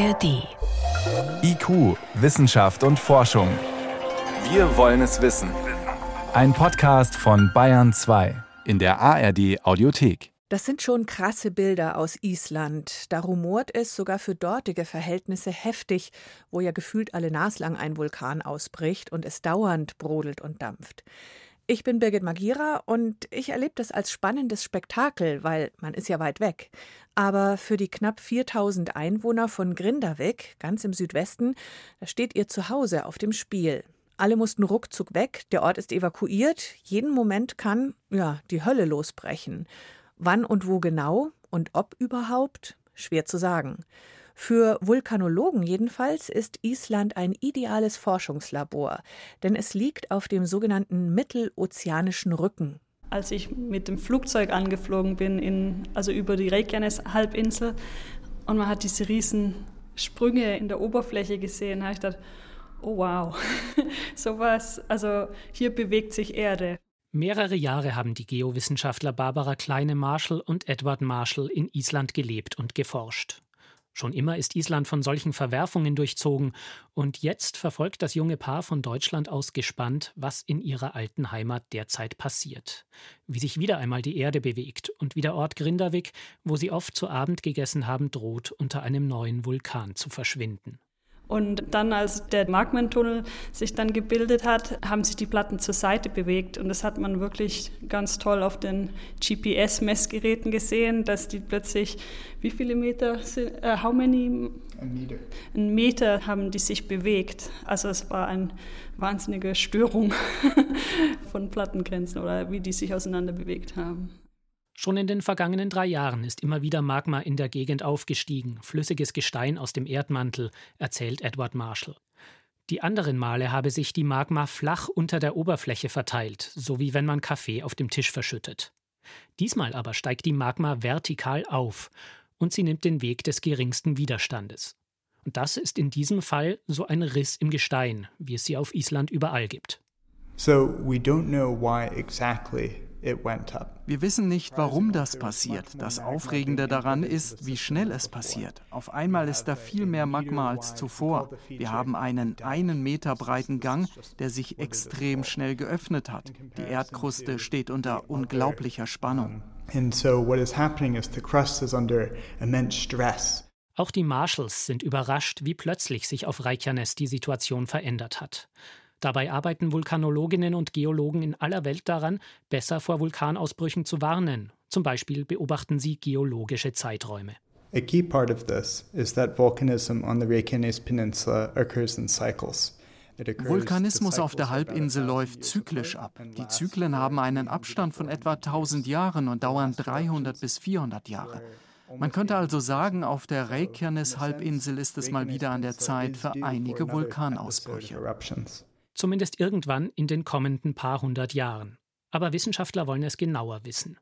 ARD. IQ, Wissenschaft und Forschung. Wir wollen es wissen. Ein Podcast von Bayern 2 in der ARD Audiothek. Das sind schon krasse Bilder aus Island. Da rumort es sogar für dortige Verhältnisse heftig, wo ja gefühlt alle naslang ein Vulkan ausbricht und es dauernd brodelt und dampft. Ich bin Birgit Magira und ich erlebe das als spannendes Spektakel, weil man ist ja weit weg. Aber für die knapp 4000 Einwohner von Grindavik, ganz im Südwesten, da steht ihr Zuhause auf dem Spiel. Alle mussten ruckzuck weg, der Ort ist evakuiert, jeden Moment kann, ja, die Hölle losbrechen. Wann und wo genau und ob überhaupt? Schwer zu sagen. Für Vulkanologen jedenfalls ist Island ein ideales Forschungslabor, denn es liegt auf dem sogenannten Mittelozeanischen Rücken. Als ich mit dem Flugzeug angeflogen bin, in, also über die Reykjanes-Halbinsel, und man hat diese riesen Sprünge in der Oberfläche gesehen, habe ich gedacht, oh wow, sowas, also hier bewegt sich Erde. Mehrere Jahre haben die Geowissenschaftler Barbara Kleine-Marshall und Edward Marshall in Island gelebt und geforscht. Schon immer ist Island von solchen Verwerfungen durchzogen, und jetzt verfolgt das junge Paar von Deutschland aus gespannt, was in ihrer alten Heimat derzeit passiert. Wie sich wieder einmal die Erde bewegt und wie der Ort Grindavik, wo sie oft zu Abend gegessen haben, droht, unter einem neuen Vulkan zu verschwinden. Und dann, als der Magmentunnel sich dann gebildet hat, haben sich die Platten zur Seite bewegt. Und das hat man wirklich ganz toll auf den GPS-Messgeräten gesehen, dass die plötzlich, wie viele Meter sind, uh, how many? Ein Meter. Ein Meter haben die sich bewegt. Also es war eine wahnsinnige Störung von Plattengrenzen oder wie die sich auseinander bewegt haben. Schon in den vergangenen drei Jahren ist immer wieder Magma in der Gegend aufgestiegen, flüssiges Gestein aus dem Erdmantel, erzählt Edward Marshall. Die anderen Male habe sich die Magma flach unter der Oberfläche verteilt, so wie wenn man Kaffee auf dem Tisch verschüttet. Diesmal aber steigt die Magma vertikal auf und sie nimmt den Weg des geringsten Widerstandes. Und das ist in diesem Fall so ein Riss im Gestein, wie es sie auf Island überall gibt. So we don't know why exactly wir wissen nicht, warum das passiert. Das Aufregende daran ist, wie schnell es passiert. Auf einmal ist da viel mehr Magma als zuvor. Wir haben einen einen Meter breiten Gang, der sich extrem schnell geöffnet hat. Die Erdkruste steht unter unglaublicher Spannung. Auch die Marshalls sind überrascht, wie plötzlich sich auf Reykjanes die Situation verändert hat. Dabei arbeiten Vulkanologinnen und Geologen in aller Welt daran, besser vor Vulkanausbrüchen zu warnen. Zum Beispiel beobachten sie geologische Zeiträume. A key part of this is that volcanism on the Reykjanes Peninsula occurs in cycles. Vulkanismus auf der Halbinsel läuft zyklisch ab. Die Zyklen haben einen Abstand von etwa 1000 Jahren und dauern 300 bis 400 Jahre. Man könnte also sagen, auf der Reykjanes-Halbinsel ist es mal wieder an der Zeit für einige Vulkanausbrüche zumindest irgendwann in den kommenden paar hundert Jahren. Aber Wissenschaftler wollen es genauer wissen.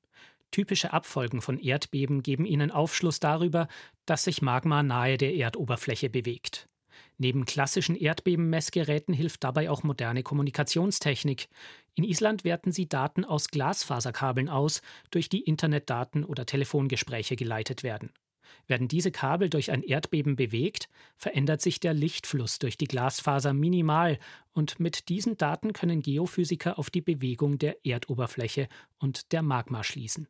Typische Abfolgen von Erdbeben geben ihnen Aufschluss darüber, dass sich Magma nahe der Erdoberfläche bewegt. Neben klassischen Erdbebenmessgeräten hilft dabei auch moderne Kommunikationstechnik. In Island werten sie Daten aus Glasfaserkabeln aus, durch die Internetdaten oder Telefongespräche geleitet werden. Werden diese Kabel durch ein Erdbeben bewegt, verändert sich der Lichtfluss durch die Glasfaser minimal und mit diesen Daten können Geophysiker auf die Bewegung der Erdoberfläche und der Magma schließen.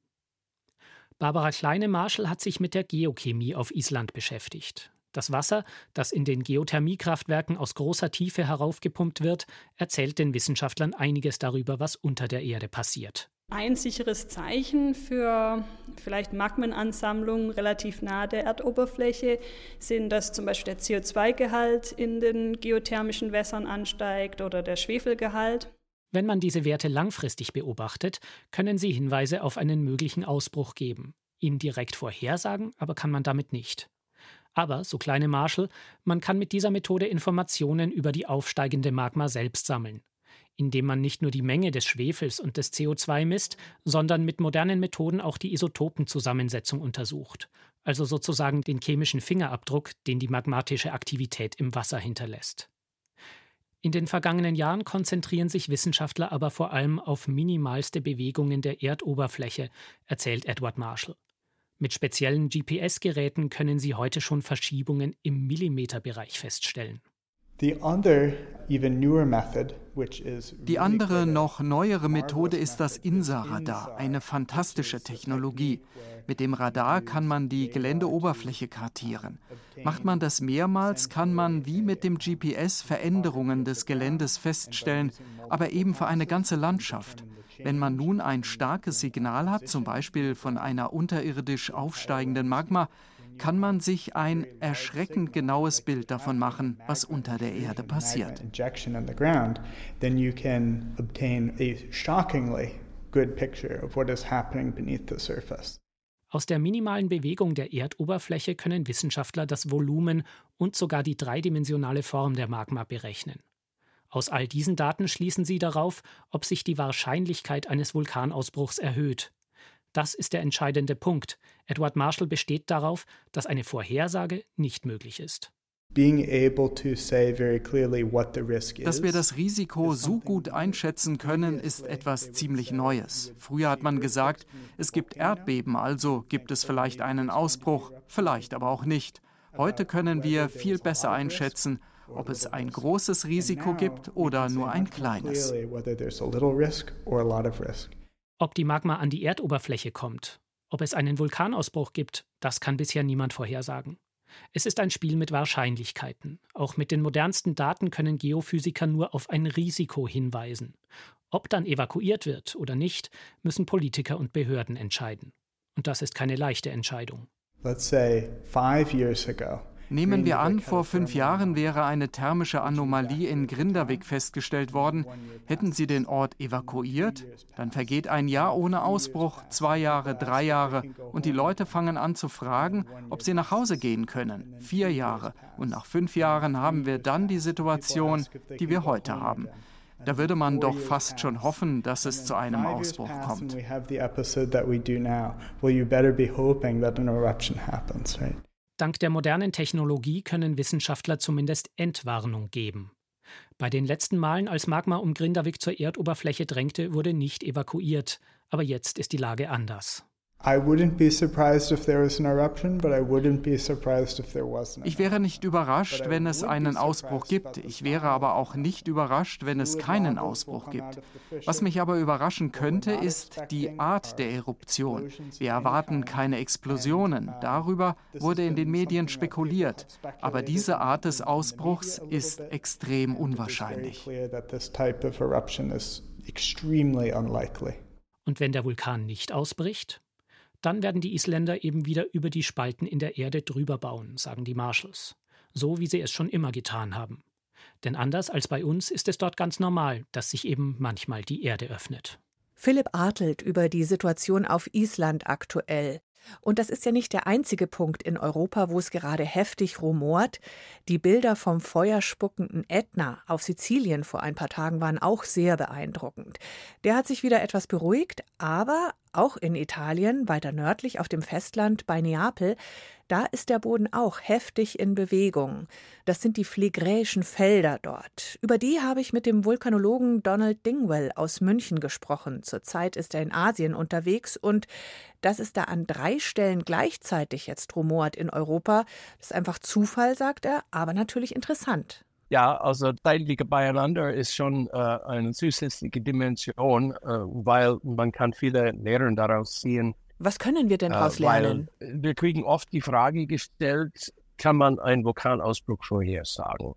Barbara Kleine-Marschall hat sich mit der Geochemie auf Island beschäftigt. Das Wasser, das in den Geothermiekraftwerken aus großer Tiefe heraufgepumpt wird, erzählt den Wissenschaftlern einiges darüber, was unter der Erde passiert. Ein sicheres Zeichen für vielleicht Magmenansammlungen relativ nahe der Erdoberfläche sind, dass zum Beispiel der CO2-Gehalt in den geothermischen Wässern ansteigt oder der Schwefelgehalt. Wenn man diese Werte langfristig beobachtet, können sie Hinweise auf einen möglichen Ausbruch geben. Ihn direkt vorhersagen, aber kann man damit nicht. Aber, so kleine Marshall, man kann mit dieser Methode Informationen über die aufsteigende Magma selbst sammeln indem man nicht nur die Menge des Schwefels und des CO2 misst, sondern mit modernen Methoden auch die Isotopenzusammensetzung untersucht, also sozusagen den chemischen Fingerabdruck, den die magmatische Aktivität im Wasser hinterlässt. In den vergangenen Jahren konzentrieren sich Wissenschaftler aber vor allem auf minimalste Bewegungen der Erdoberfläche, erzählt Edward Marshall. Mit speziellen GPS-Geräten können sie heute schon Verschiebungen im Millimeterbereich feststellen. Die andere, noch neuere Methode ist das INSA-Radar, eine fantastische Technologie. Mit dem Radar kann man die Geländeoberfläche kartieren. Macht man das mehrmals, kann man wie mit dem GPS Veränderungen des Geländes feststellen, aber eben für eine ganze Landschaft. Wenn man nun ein starkes Signal hat, zum Beispiel von einer unterirdisch aufsteigenden Magma, kann man sich ein erschreckend genaues Bild davon machen, was unter der Erde passiert. Aus der minimalen Bewegung der Erdoberfläche können Wissenschaftler das Volumen und sogar die dreidimensionale Form der Magma berechnen. Aus all diesen Daten schließen sie darauf, ob sich die Wahrscheinlichkeit eines Vulkanausbruchs erhöht. Das ist der entscheidende Punkt. Edward Marshall besteht darauf, dass eine Vorhersage nicht möglich ist. Dass wir das Risiko so gut einschätzen können, ist etwas ziemlich Neues. Früher hat man gesagt, es gibt Erdbeben, also gibt es vielleicht einen Ausbruch, vielleicht aber auch nicht. Heute können wir viel besser einschätzen, ob es ein großes Risiko gibt oder nur ein kleines. Ob die Magma an die Erdoberfläche kommt, ob es einen Vulkanausbruch gibt, das kann bisher niemand vorhersagen. Es ist ein Spiel mit Wahrscheinlichkeiten. Auch mit den modernsten Daten können Geophysiker nur auf ein Risiko hinweisen. Ob dann evakuiert wird oder nicht, müssen Politiker und Behörden entscheiden. Und das ist keine leichte Entscheidung. Let's say five years ago, Nehmen wir an, vor fünf Jahren wäre eine thermische Anomalie in Grindavik festgestellt worden. Hätten Sie den Ort evakuiert? Dann vergeht ein Jahr ohne Ausbruch, zwei Jahre, drei Jahre. Und die Leute fangen an zu fragen, ob sie nach Hause gehen können. Vier Jahre. Und nach fünf Jahren haben wir dann die Situation, die wir heute haben. Da würde man doch fast schon hoffen, dass es zu einem Ausbruch kommt. Dank der modernen Technologie können Wissenschaftler zumindest Entwarnung geben. Bei den letzten Malen, als Magma um Grindavik zur Erdoberfläche drängte, wurde nicht evakuiert, aber jetzt ist die Lage anders. Ich wäre nicht überrascht, wenn es einen Ausbruch gibt. Ich wäre aber auch nicht überrascht, wenn es keinen Ausbruch gibt. Was mich aber überraschen könnte, ist die Art der Eruption. Wir erwarten keine Explosionen. Darüber wurde in den Medien spekuliert. Aber diese Art des Ausbruchs ist extrem unwahrscheinlich. Und wenn der Vulkan nicht ausbricht? Dann werden die Isländer eben wieder über die Spalten in der Erde drüber bauen, sagen die Marshalls. So wie sie es schon immer getan haben. Denn anders als bei uns ist es dort ganz normal, dass sich eben manchmal die Erde öffnet. Philipp Artelt über die Situation auf Island aktuell. Und das ist ja nicht der einzige Punkt in Europa, wo es gerade heftig rumort. Die Bilder vom feuerspuckenden Ätna auf Sizilien vor ein paar Tagen waren auch sehr beeindruckend. Der hat sich wieder etwas beruhigt, aber auch in Italien, weiter nördlich auf dem Festland bei Neapel, da ist der Boden auch heftig in Bewegung. Das sind die phlegräischen Felder dort. Über die habe ich mit dem Vulkanologen Donald Dingwell aus München gesprochen. Zurzeit ist er in Asien unterwegs und dass es da an drei Stellen gleichzeitig jetzt rumort in Europa, das ist einfach Zufall, sagt er, aber natürlich interessant. Ja, also zeitliche Beieinander ist schon äh, eine zusätzliche Dimension, äh, weil man kann viele Lehren daraus ziehen. Was können wir denn daraus äh, lernen? Wir kriegen oft die Frage gestellt, kann man einen Vulkanausbruch vorhersagen?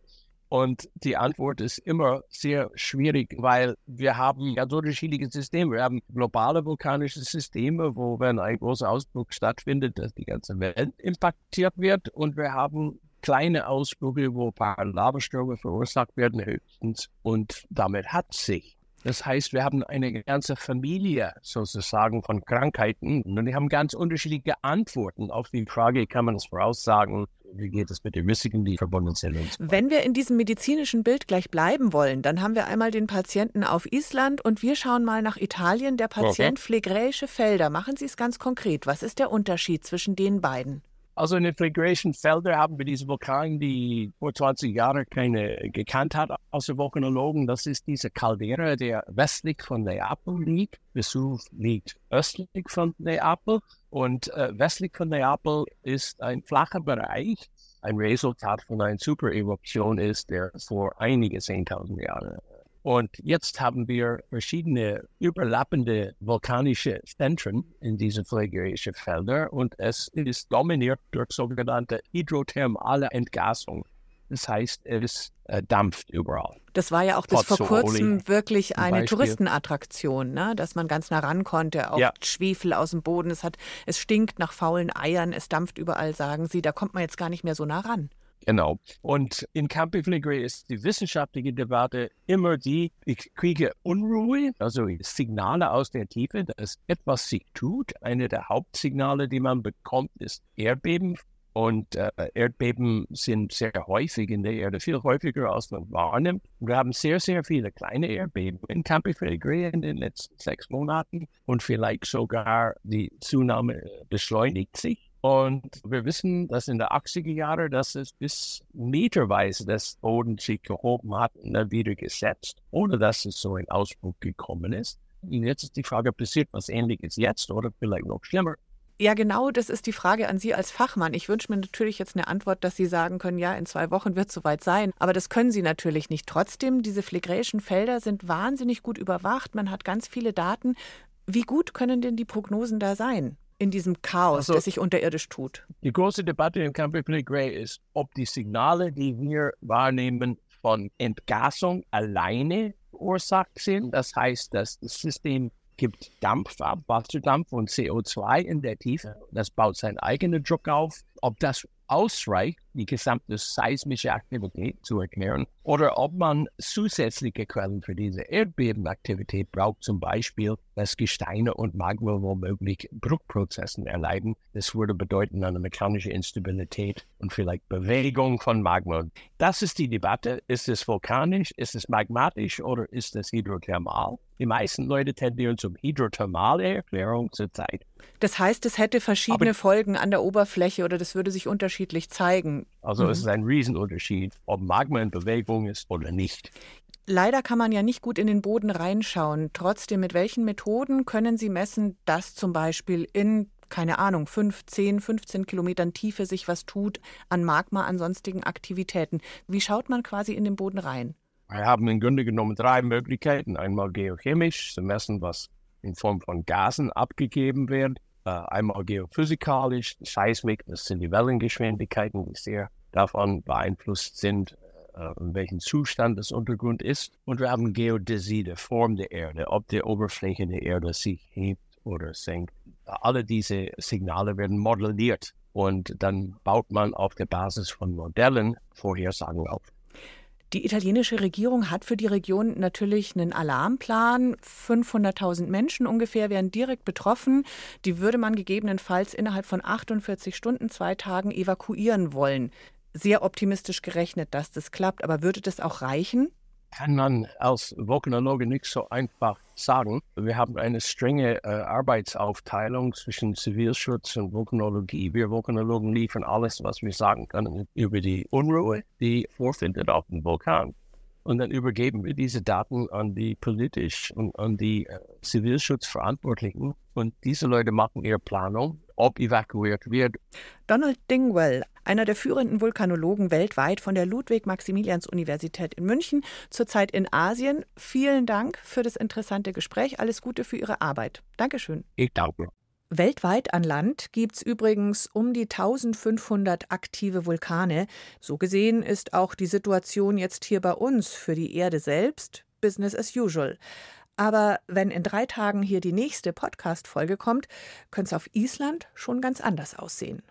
Und die Antwort ist immer sehr schwierig, weil wir haben ganz unterschiedliche Systeme. Wir haben globale vulkanische Systeme, wo wenn ein großer Ausbruch stattfindet, dass die ganze Welt impactiert wird. Und wir haben kleine Ausbrüche, wo ein paar Lavastürme verursacht werden höchstens und damit hat sich. Das heißt, wir haben eine ganze Familie sozusagen von Krankheiten und die haben ganz unterschiedliche Antworten auf die Frage, kann man es voraussagen, wie geht es mit den Risiken, die verbunden sind. Wenn wir in diesem medizinischen Bild gleich bleiben wollen, dann haben wir einmal den Patienten auf Island und wir schauen mal nach Italien. Der Patient okay. phlegräische Felder. Machen Sie es ganz konkret. Was ist der Unterschied zwischen den beiden? Also in den Phlegräischen Feldern haben wir diese Vulkan, die vor 20 Jahren keine gekannt hat, außer Vulkanologen. Das ist diese Caldera, der westlich von Neapel liegt. Vesuv liegt östlich von Neapel. Und äh, westlich von Neapel ist ein flacher Bereich, ein Resultat von einer Supereruption ist, der vor einige 10.000 Jahren. Und jetzt haben wir verschiedene überlappende vulkanische Zentren in diesen phlegerischen Feldern und es ist dominiert durch sogenannte hydrothermale Entgasung. Das heißt, es äh, dampft überall. Das war ja auch bis vor kurzem wirklich eine Touristenattraktion, ne? dass man ganz nah ran konnte. Auch ja. Schwefel aus dem Boden. Es, hat, es stinkt nach faulen Eiern, es dampft überall, sagen Sie. Da kommt man jetzt gar nicht mehr so nah ran. Genau. Und in Campi Flegrei ist die wissenschaftliche Debatte immer die, ich kriege Unruhe, also Signale aus der Tiefe, dass etwas sich tut. Eine der Hauptsignale, die man bekommt, ist Erdbeben. Und äh, Erdbeben sind sehr häufig in der Erde, viel häufiger als man wahrnimmt. Wir haben sehr, sehr viele kleine Erdbeben in Campi Flegrei in den letzten sechs Monaten und vielleicht sogar die Zunahme beschleunigt sich. Und wir wissen, dass in der 80er Jahre, dass es bis meterweise das Boden sich gehoben hat und dann wieder gesetzt, ohne dass es so ein Ausbruch gekommen ist. Und jetzt ist die Frage, passiert was Ähnliches jetzt oder vielleicht noch schlimmer? Ja, genau, das ist die Frage an Sie als Fachmann. Ich wünsche mir natürlich jetzt eine Antwort, dass Sie sagen können, ja, in zwei Wochen wird es soweit sein. Aber das können Sie natürlich nicht. Trotzdem, diese phlegräischen Felder sind wahnsinnig gut überwacht. Man hat ganz viele Daten. Wie gut können denn die Prognosen da sein? In diesem Chaos, also, das sich unterirdisch tut? Die große Debatte im Camp Grey ist, ob die Signale, die wir wahrnehmen, von Entgasung alleine verursacht sind. Das heißt, dass das System gibt Dampf ab, Wasserdampf und CO2 in der Tiefe. Das baut seinen eigenen Druck auf. Ob das ausreicht, die gesamte seismische Aktivität zu erklären, oder ob man zusätzliche Quellen für diese Erdbebenaktivität braucht, zum Beispiel, dass Gesteine und Magma womöglich Bruchprozessen erleiden. Das würde bedeuten eine mechanische Instabilität und vielleicht Bewegung von Magma. Das ist die Debatte. Ist es vulkanisch, ist es magmatisch oder ist es hydrothermal? Die meisten Leute tendieren zum hydrothermale Erklärung zurzeit. Das heißt, es hätte verschiedene Aber Folgen an der Oberfläche oder das würde sich unterschiedlich zeigen. Also mhm. es ist ein Riesenunterschied, ob Magma in Bewegung ist oder nicht. Leider kann man ja nicht gut in den Boden reinschauen. Trotzdem, mit welchen Methoden können Sie messen, dass zum Beispiel in, keine Ahnung, 5, 10, 15 Kilometern Tiefe sich was tut an Magma, an sonstigen Aktivitäten? Wie schaut man quasi in den Boden rein? Wir haben im Grunde genommen drei Möglichkeiten. Einmal geochemisch, zu messen, was in Form von Gasen abgegeben wird einmal geophysikalisch, Seismik, das sind die Wellengeschwindigkeiten, die sehr davon beeinflusst sind, äh, in welchem Zustand das Untergrund ist. Und wir haben Geodäsie, die Form der Erde, ob die Oberfläche der Erde sich hebt oder senkt. Alle diese Signale werden modelliert und dann baut man auf der Basis von Modellen Vorhersagen auf. Die italienische Regierung hat für die Region natürlich einen Alarmplan. 500.000 Menschen ungefähr wären direkt betroffen. Die würde man gegebenenfalls innerhalb von 48 Stunden, zwei Tagen evakuieren wollen. Sehr optimistisch gerechnet, dass das klappt. Aber würde das auch reichen? Kann man als Vulkanologe nicht so einfach sagen. Wir haben eine strenge äh, Arbeitsaufteilung zwischen Zivilschutz und Vulkanologie. Wir Vulkanologen liefern alles, was wir sagen können über die Unruhe, die vorfindet auf dem Vulkan. Und dann übergeben wir diese Daten an die politisch und an die äh, Zivilschutzverantwortlichen. Und diese Leute machen ihre Planung, ob evakuiert wird. Donald Dingwell, einer der führenden Vulkanologen weltweit von der Ludwig-Maximilians-Universität in München, zurzeit in Asien. Vielen Dank für das interessante Gespräch. Alles Gute für Ihre Arbeit. Dankeschön. Ich danke. Weltweit an Land gibt es übrigens um die 1500 aktive Vulkane. So gesehen ist auch die Situation jetzt hier bei uns für die Erde selbst Business as usual. Aber wenn in drei Tagen hier die nächste Podcast-Folge kommt, könnte es auf Island schon ganz anders aussehen.